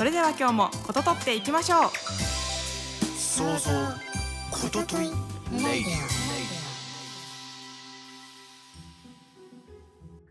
それでは今日もこととっていきましょう。想像ことといレイディ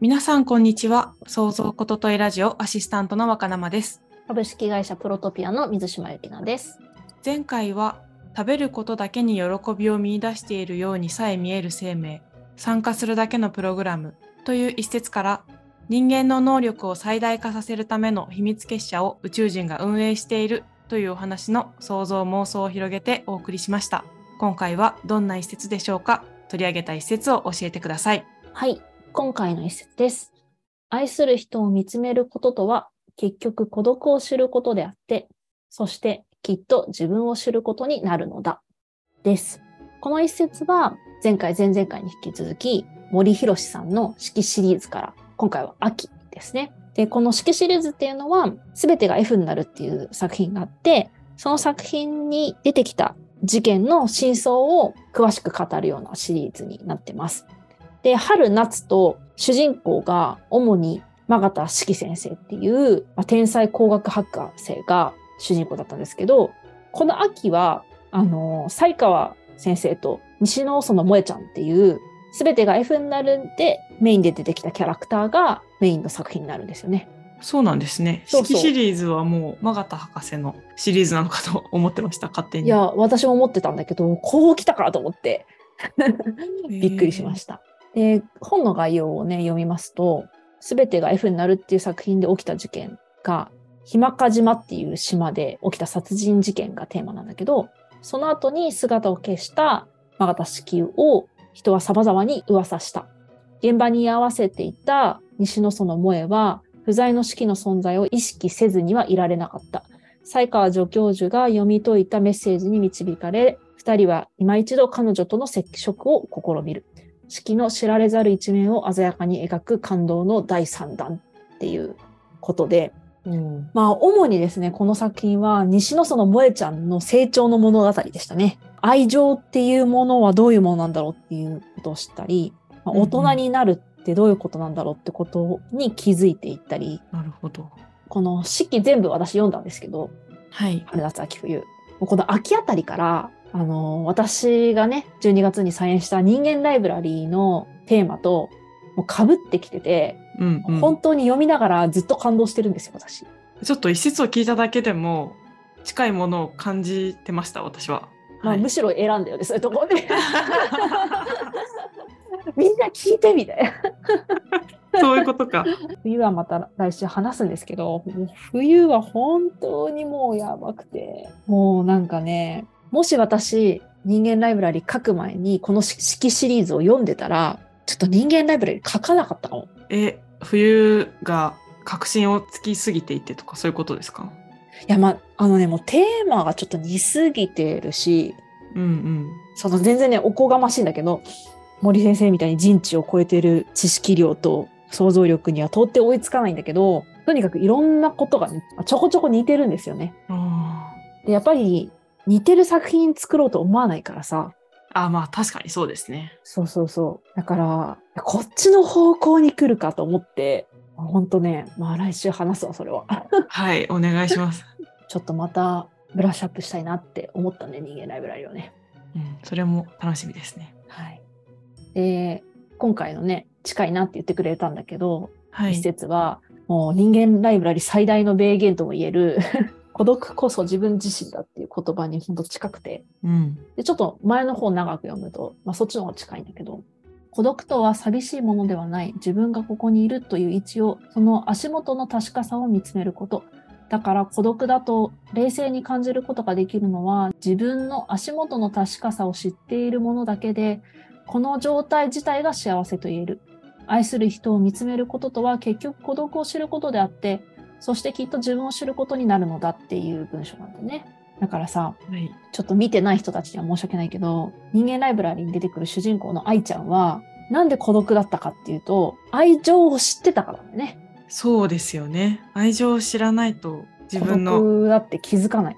皆さんこんにちは。創造ことといラジオアシスタントの若生です。株式会社プロトピアの水島由紀奈です。前回は食べることだけに喜びを見出しているようにさえ見える生命参加するだけのプログラムという一節から人間の能力を最大化させるための秘密結社を宇宙人が運営しているというお話の想像妄想を広げてお送りしました今回はどんな一節でしょうか？取り上げた一節を教えてくださいはい、今回の一節です。愛する人を見つめることとは、結局孤独を知ることであって、そしてきっと自分を知ることになるのだ。です。この一節は、前回、前々回に引き続き、森博さんの式シリーズから、今回は秋ですね。で、この式シリーズっていうのは、すべてが F になるっていう作品があって、その作品に出てきた事件の真相を詳しく語るようなシリーズになってます。で、春夏と主人公が主に真形式先生っていう、まあ、天才工学博士が主人公だったんですけど、この秋は、あの、才川先生と西野園萌ちゃんっていう、すべてが F になるんでメインで出てきたキャラクターがメインの作品になるんですよね。そうなんですねそうそう式シリーズはもう真形博士のシリーズなのかと思ってました勝手にいや、私も思ってたんだけど、こう来たかと思って、びっくりしました。で、本の概要をね、読みますと、すべてが F になるっていう作品で起きた事件が、ひまか島っていう島で起きた殺人事件がテーマなんだけど、その後に姿を消した真形式を人は様々に噂した。現場に居合わせていた西野園萌は、不在の式の存在を意識せずにはいられなかった。才川助教授が読み解いたメッセージに導かれ、二人は今一度彼女との接触を試みる。式の知られざる一面を鮮やかに描く感動の第三弾っていうことで、うんまあ主にですね、この作品は西野園萌ちゃんの成長の物語でしたね。愛情っていうものはどういうものなんだろうっていうことを知ったり、まあうんうん大人になるってどういうことなんだろうってことに気づいていったり、なるほどこの式全部私読んだんですけど、はい春夏秋冬。この秋あたりから、あのー私がね、12月に再演した人間ライブラリーのテーマと、もう被ってきてて、うんうん本当に読みながらずっと感動してるんですよ、私。ちょっと一節を聞いただけでも近いものを感じてました私は。まあ、はいむしろ選んだよね、そういうところで。みんな聞いてみたいな。そういうことか。冬はまた来週話すんですけど、冬は本当にもうやばくて、もうなんかね、もし私、人間ライブラリ書く前にこの式シリーズを読んでたら、ちょっと人間ライブラリ書かなかったかも。え冬が確信をつきすぎていてとかそういうことですか？いや、まあ、あのね、もうテーマがちょっと似すぎてるし、うんうん。その全然ね、おこがましいんだけど、森先生みたいに人知を超えてる知識量と想像力には到底追いつかないんだけど、とにかくいろんなことがね、ちょこちょこ似てるんですよね。あで、やっぱり似てる作品作ろうと思わないからさ。ーあまあ確かにそうですね。そうそうそう。だから、こっちの方向に来るかと思って、ほんとね、まあ来週話すわ、それは。はいお願いします。ちょっとまたブラッシュアップしたいなって思ったね、人間ライブラリをね。うんそれも楽しみですね。はい。で、今回のね、近いなって言ってくれたんだけど、はい。一節は、もう人間ライブラリ最大の名言とも言える、孤独こそ自分自身だっていう言葉にほんと近くて、うんで、ちょっと前の方長く読むと、まあそっちの方が近いんだけど、孤独とは寂しいものではない、自分がここにいるという位置を、その足元の確かさを見つめること。だから孤独だと冷静に感じることができるのは、自分の足元の確かさを知っているものだけで、この状態自体が幸せと言える。愛する人を見つめることとは結局孤独を知ることであって、そしてきっと自分を知ることになるのだっていう文章なんだね。だからさ、はい。ちょっと見てない人たちには申し訳ないけど、人間ライブラリに出てくる主人公の愛ちゃんは、なんで孤独だったかっていうと、愛情を知ってたからだよね。そうですよね。愛情を知らないと自孤分の。独だって気づかない。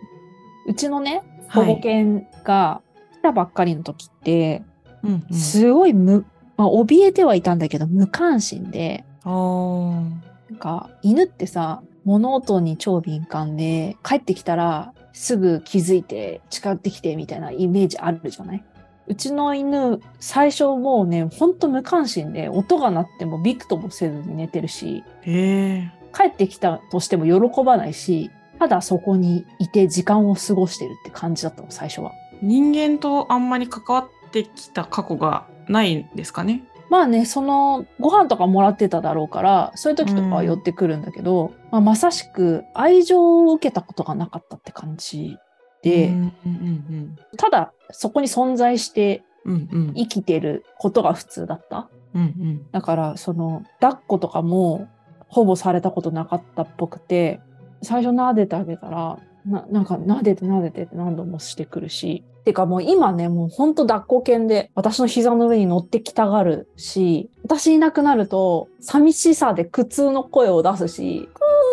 うちのね、保護はい。犬が来たばっかりの時って、うんうん。すごい無、まあ、怯えてはいたんだけど、無関心で、なんか、犬ってさ、物音に超敏感で、帰ってきたらすぐ気づいて近寄ってきてみたいなイメージあるじゃない？うちの犬、最初もうね、ほんと無関心で、音が鳴ってもびくともせずに寝てるし、へえ。帰ってきたとしても喜ばないし、ただそこにいて時間を過ごしてるって感じだったの、最初は。人間とあんまり関わってきた過去がないんですかね？まあね、その、ご飯とかもらってただろうから、そういう時とかは寄ってくるんだけど、まあ、まさしく愛情を受けたことがなかったって感じで、うんうんただそこに存在して生きてることが普通だった。うんうん。だから、その、抱っことかもほぼされたことなかったっぽくて、最初撫でてあげたら、ななんか撫でて撫でてって何度もしてくるし、てかもう今ね、もうほんと抱っこ犬で私の膝の上に乗ってきたがるし、私いなくなると寂しさで苦痛の声を出すし、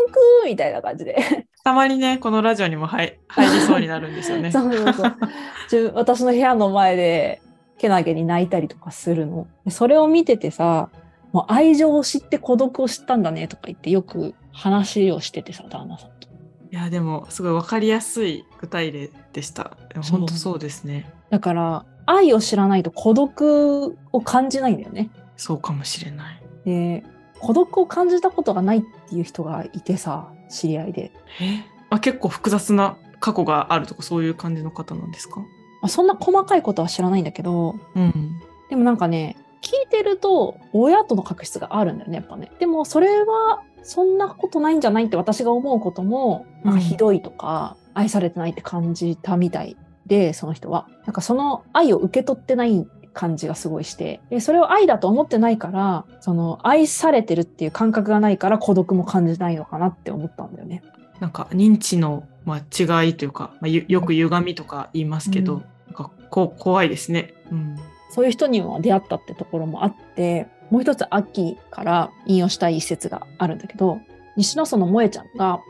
クみたいな感じで。たまにねこのラジオにも入 入りそうになるんですよね。そうそうそう。私の部屋の前でけなげに泣いたりとかするの。でそれを見ててさ、もう愛情を知って孤独を知ったんだねとか言ってよく話をしててさ、旦那さんと。いやでもすごいわかりやすい具体例でした。本当そうですね。だから、愛を知らないと孤独を感じないんだよね。そうかもしれない。で、孤独を感じたことがないっていう人がいてさ、知り合いで。え？あ結構複雑な過去があるとかそういう感じの方なんですか？まあ、そんな細かいことは知らないんだけど、うん。でもなんかね、聞いてると親との確執があるんだよね、やっぱね。でもそれはそんなことないんじゃないって私が思うことも、なんかひどいとか、愛されてないって感じたみたいで、その人は。なんかその愛を受け取ってない感じがすごいして、でそれを愛だと思ってないから、その愛されてるっていう感覚がないから孤独も感じないのかなって思ったんだよね。なんか認知の、まあ、違いというか、まあ、ゆよく歪みとか言いますけど、うんなんかこう怖いですね。うん。そういう人にも出会ったってところもあって、もう一つ秋から引用したい一節があるんだけど、西野園萌ちゃんが、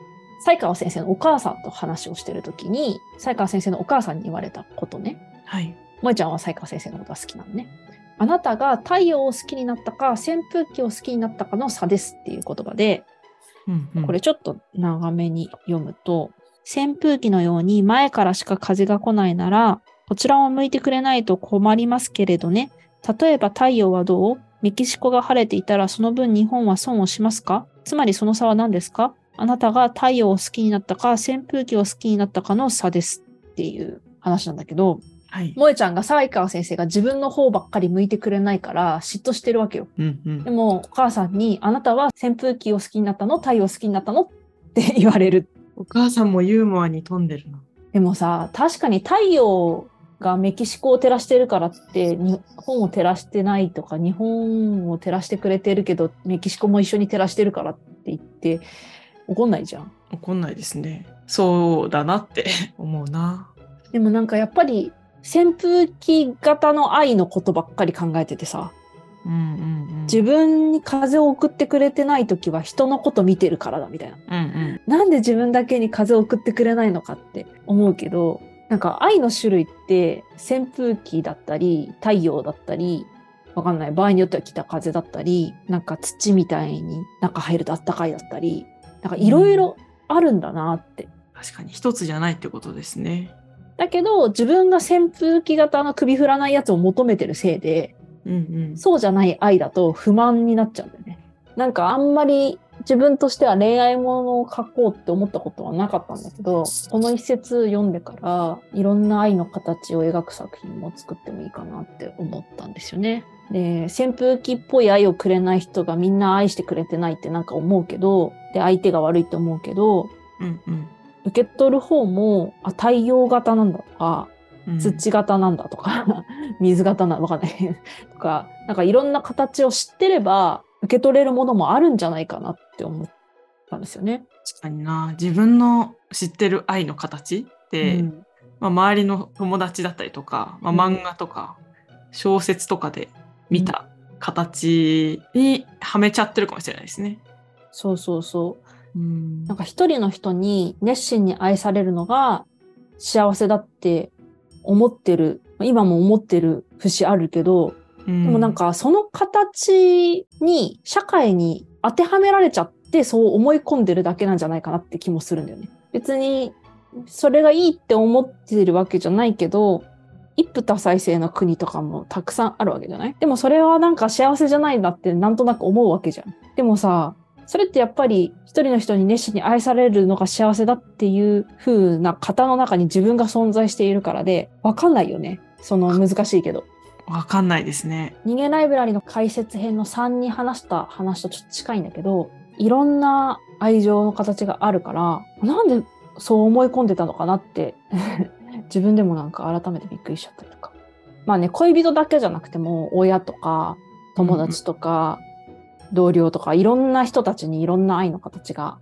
西川先生のお母さんと話をしてるときに、西川先生のお母さんに言われたことね。はい。萌ちゃんは西川先生のことが好きなのね。あなたが太陽を好きになったか、扇風機を好きになったかの差ですっていう言葉で、うんうん、これちょっと長めに読むと、扇風機のように前からしか風が来ないなら、こちらを向いてくれないと困りますけれどね。例えば太陽はどう？メキシコが晴れていたらその分日本は損をしますか？つまりその差は何ですか？あなたが太陽を好きになったか扇風機を好きになったかの差ですっていう話なんだけど、はい。萌ちゃんが西川先生が自分の方ばっかり向いてくれないから嫉妬してるわけよ。うんうんでもお母さんにあなたは扇風機を好きになったの？太陽を好きになったの？って言われる。お母さんもユーモアに富んでるな。でもさ、確かに太陽がメキシコを照らしてるからって日本を照らしてないとか日本を照らしてくれてるけどメキシコも一緒に照らしてるからって言って怒んないじゃん。怒んないですね。そうだなって思うな。でもなんかやっぱり扇風機型の愛のことばっかり考えててさ、うんうんうん。自分に風を送ってくれてない時は人のこと見てるからだみたいな。うんうん。なんで自分だけに風を送ってくれないのかって思うけど、なんか愛の種類って扇風機だったり、太陽だったり、わかんない。場合によっては北風だったり、なんか土みたいに中入るとあったかいだったり、なんかいろいろあるんだなって。確かに一つじゃないってことですね。だけど、自分が扇風機型の首振らないやつを求めてるせいで、うんうん。そうじゃない愛だと不満になっちゃうんだよね。なんかあんまり自分としては恋愛ものを書こうって思ったことはなかったんだけど、この一節読んでからいろんな愛の形を描く作品も作ってもいいかなって思ったんですよね。で、扇風機っぽい愛をくれない人がみんな愛してくれてないってなんか思うけど、で、相手が悪いって思うけど、うんうん受け取る方も、あ、太陽型なんだとか、うん。土型なんだとか、水型なのわかんないとか、なんかいろんな形を知ってれば、受け取れるものもあるんじゃないかなって思ったんですよね。確かにな。自分の知ってる愛の形て、うんまあ、周りの友達だったりとか、まあ、うん漫画とか小説とかで見た形にはめちゃってるかもしれないですね。そうそうそう。うんなんか一人の人に熱心に愛されるのが幸せだって思ってる、今も思ってる節あるけど、ででもなんかその形に社会に当てはめられちゃってそう思い込んでるだけなんじゃないかなって気もするんだよね。別にそれがいいって思ってるわけじゃないけど、一夫多妻制の国とかもたくさんあるわけじゃない？でもそれはなんか幸せじゃないんだってなんとなく思うわけじゃん。でもさ、それってやっぱり一人の人に熱心に愛されるのが幸せだっていう風な型の中に自分が存在しているからで、わかんないよね。その難しいけど。わかんないですね。人間ライブラリの解説編の3に話した話とちょっと近いんだけど、いろんな愛情の形があるから、なんでそう思い込んでたのかなって、自分でもなんか改めてびっくりしちゃったりとか。まあね、恋人だけじゃなくても、親とか、友達とか、同僚とか、いろんな人たちにいろんな愛の形が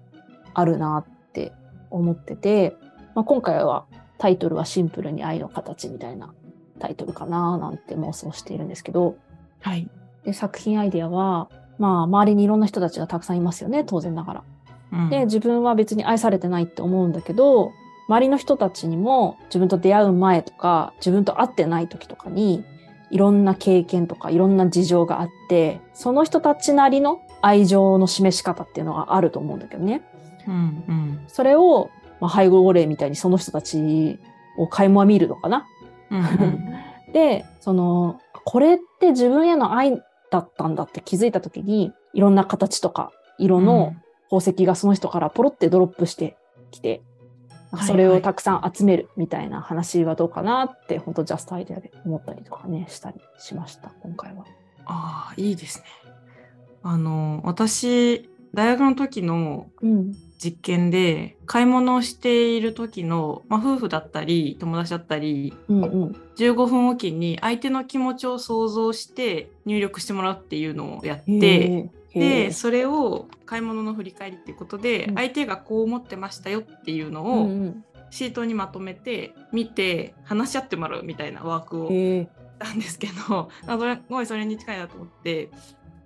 あるなって思ってて、まあ、今回はタイトルはシンプルに愛の形みたいなタイトルかななんて妄想しているんですけど、はい。で作品アイデアは、まあ、周りにいろんな人たちがたくさんいますよね、当然ながら。うんで、自分は別に愛されてないって思うんだけど、周りの人たちにも自分と出会う前とか、自分と会ってない時とかに、いろんな経験とかいろんな事情があって、その人たちなりの愛情の示し方っていうのがあると思うんだけどね。うんうんそれを、まあ、背後霊みたいにその人たちを垣間見るのかな。うんうん で、その、これって自分への愛だったんだって気づいた時に、いろんな形とか色の宝石がその人からポロってドロップしてきて、それをたくさん集めるみたいな話はどうかなって、本当ジャストアイデアで思ったりとかね、したりしました、今回は。ああ、いいですね。あの、私、大学の時のうん。実験で、買い物をしている時の、まあ、夫婦だったり、友達だったり、うんうん。15分おきに相手の気持ちを想像して入力してもらうっていうのをやって、で、ー。それを買い物の振り返りっていうことで、うん。相手がこう思ってましたよっていうのうんをうん。シートにまとめて、見て、話し合ってもらうみたいなワークをしたんですけど、あそれすごいそれに近いなと思って、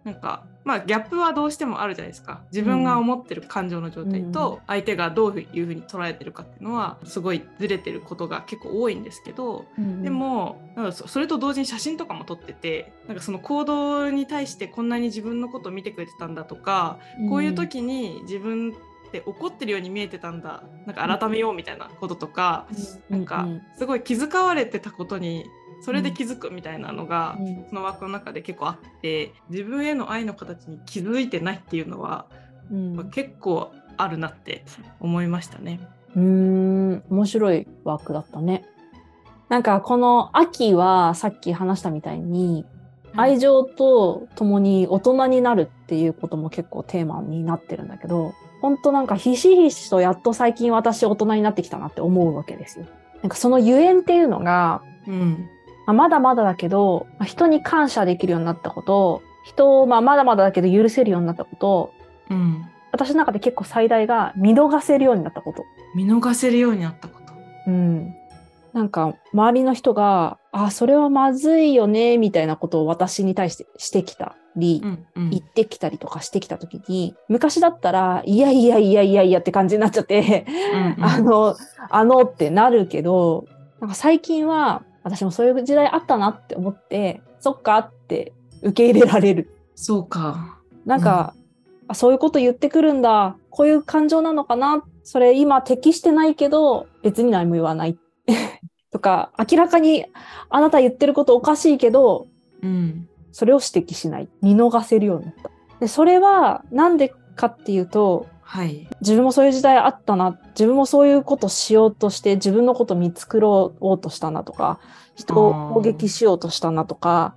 なんか、まあ、ギャップはどうしてもあるじゃないですか。自分が思ってる感情の状態と、相手がどういうふうに捉えてるかっていうのは、すごいずれてることが結構多いんですけど、うんでもなんかそそれと同時に写真とかも撮っててなんかその行動に対してこんなに自分のことを見てくれてたんだとか、こういう時に自分って怒ってるように見えてたんだ。なんか改めようみたいなこととか、なんかすごい気遣われてたことにそれで気づくみたいなのが、うんうんその枠の中で結構あって自分への愛の形に気づいてないっていうのは、うん結構あるなって思いましたね。うーん、面白いワークだったね。なんかこの秋はさっき話したみたいに愛情と共に大人になるっていうことも結構テーマになってるんだけど、ほんとなんかひしひしとやっと最近私大人になってきたなって思うわけですよ。なんかそのゆえんっていうのが、うんまあまだまだだけど、まあ人に感謝できるようになったこと、人をまあまだまだだけど許せるようになったこと、うん、私の中で結構最大が見逃せるようになったこと。見逃せるようになったこと。うん。なんか、周りの人が、あ、それはまずいよね、みたいなことを私に対してしてきたり、うんうん言ってきたりとかしてきたときに、昔だったら、いやいやいやいやいやって感じになっちゃって、うんうんあの、あのってなるけど、なんか最近は、私もそういう時代あったなって思って、そっかって受け入れられる。そうか。なんか、あそういうこと言ってくるんだ。こういう感情なのかな。それ今適してないけど、別に何も言わない。とか、明らかにあなた言ってることおかしいけど、うん。それを指摘しない。見逃せるようになった。で、それはなんでかっていうと、はい。自分もそういう時代あったな。自分もそういうことしようとして、自分のこと見繕おうとしたなとか、人を攻撃しようとしたなとか、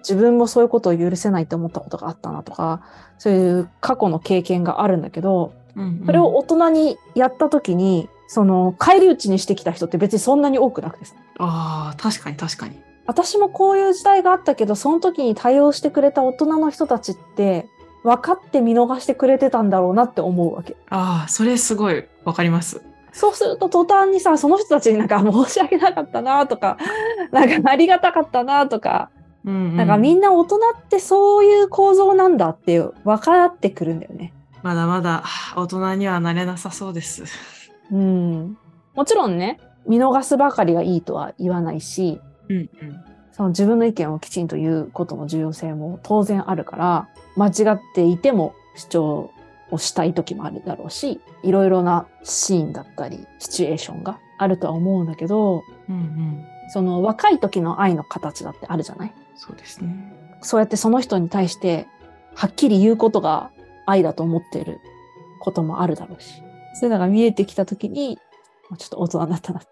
自分もそういうことを許せないと思ったことがあったなとか、そういう過去の経験があるんだけど、うんうんそれを大人にやった時に、その、返り討ちにしてきた人って別にそんなに多くなくてあ、確かに確かに。私もこういう時代があったけど、その時に対応してくれた大人の人たちって、分かって見逃してくれてたんだろうなって思うわけ。ああ、それすごいわかります。そうすると途端にさ、その人たちになんか申し訳なかったなとか、なんかありがたかったなとか、うんうんなんかみんな大人ってそういう構造なんだって分かってくるんだよね。まだまだ大人にはなれなさそうです。うん。もちろんね、見逃すばかりがいいとは言わないし、うんうん。その自分の意見をきちんと言うことの重要性も当然あるから、間違っていても主張をしたい時もあるだろうし、いろいろなシーンだったり、シチュエーションがあるとは思うんだけど、うんうん。その若い時の愛の形だってあるじゃない？そうですね。そうやってその人に対してはっきり言うことが愛だと思っていることもあるだろうし、そういうのが見えてきた時に、まあちょっと大人になったなっ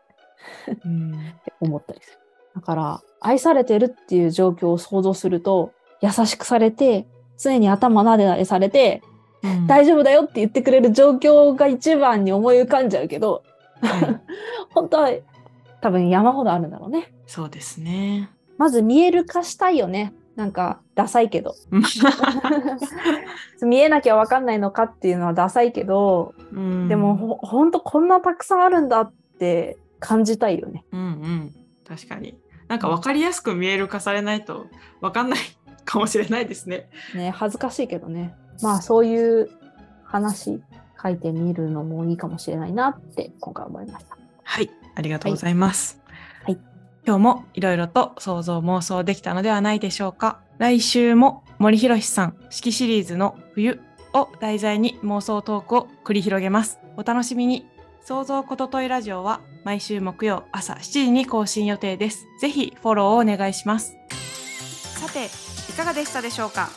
うん。て 思ったりする。だから、愛されてるっていう状況を想像すると、優しくされて、常に頭なでなでされて、うん大丈夫だよって言ってくれる状況が一番に思い浮かんじゃうけど、はい 本当は多分山ほどあるんだろうね。そうですね。まず見える化したいよね。なんか、ダサいけど。見えなきゃわかんないのかっていうのはダサいけど、うんでもほほんとこんなたくさんあるんだって感じたいよね。うんうん。確かに。なんか分かりやすく見える化されないと分かんないかもしれないですね。ね、恥ずかしいけどね。まあそういう話書いてみるのもいいかもしれないなって今回思いました。はい。ありがとうございます。はいはい今日もいろいろと想像妄想できたのではないでしょうか。来週も森博さん式シリーズの冬を題材に妄想トークを繰り広げます。お楽しみに。想像ことといラジオは毎週木曜朝7時に更新予定です。ぜひフォローをお願いします。さて、いかがでしたでしょうか？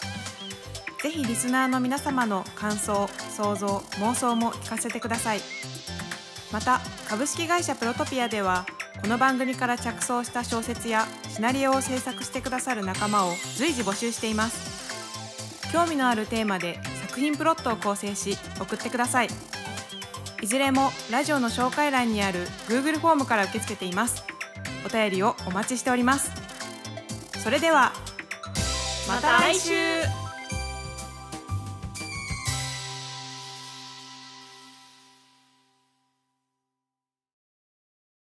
ぜひリスナーの皆様の感想、想像、妄想も聞かせてください。また株式会社プロトピアではこの番組から着想した小説やシナリオを制作してくださる仲間を随時募集しています興味のあるテーマで作品プロットを構成し送ってくださいいずれもラジオの紹介欄にある Google フォームから受け付けています。お便りをお待ちしております。それではまた来週。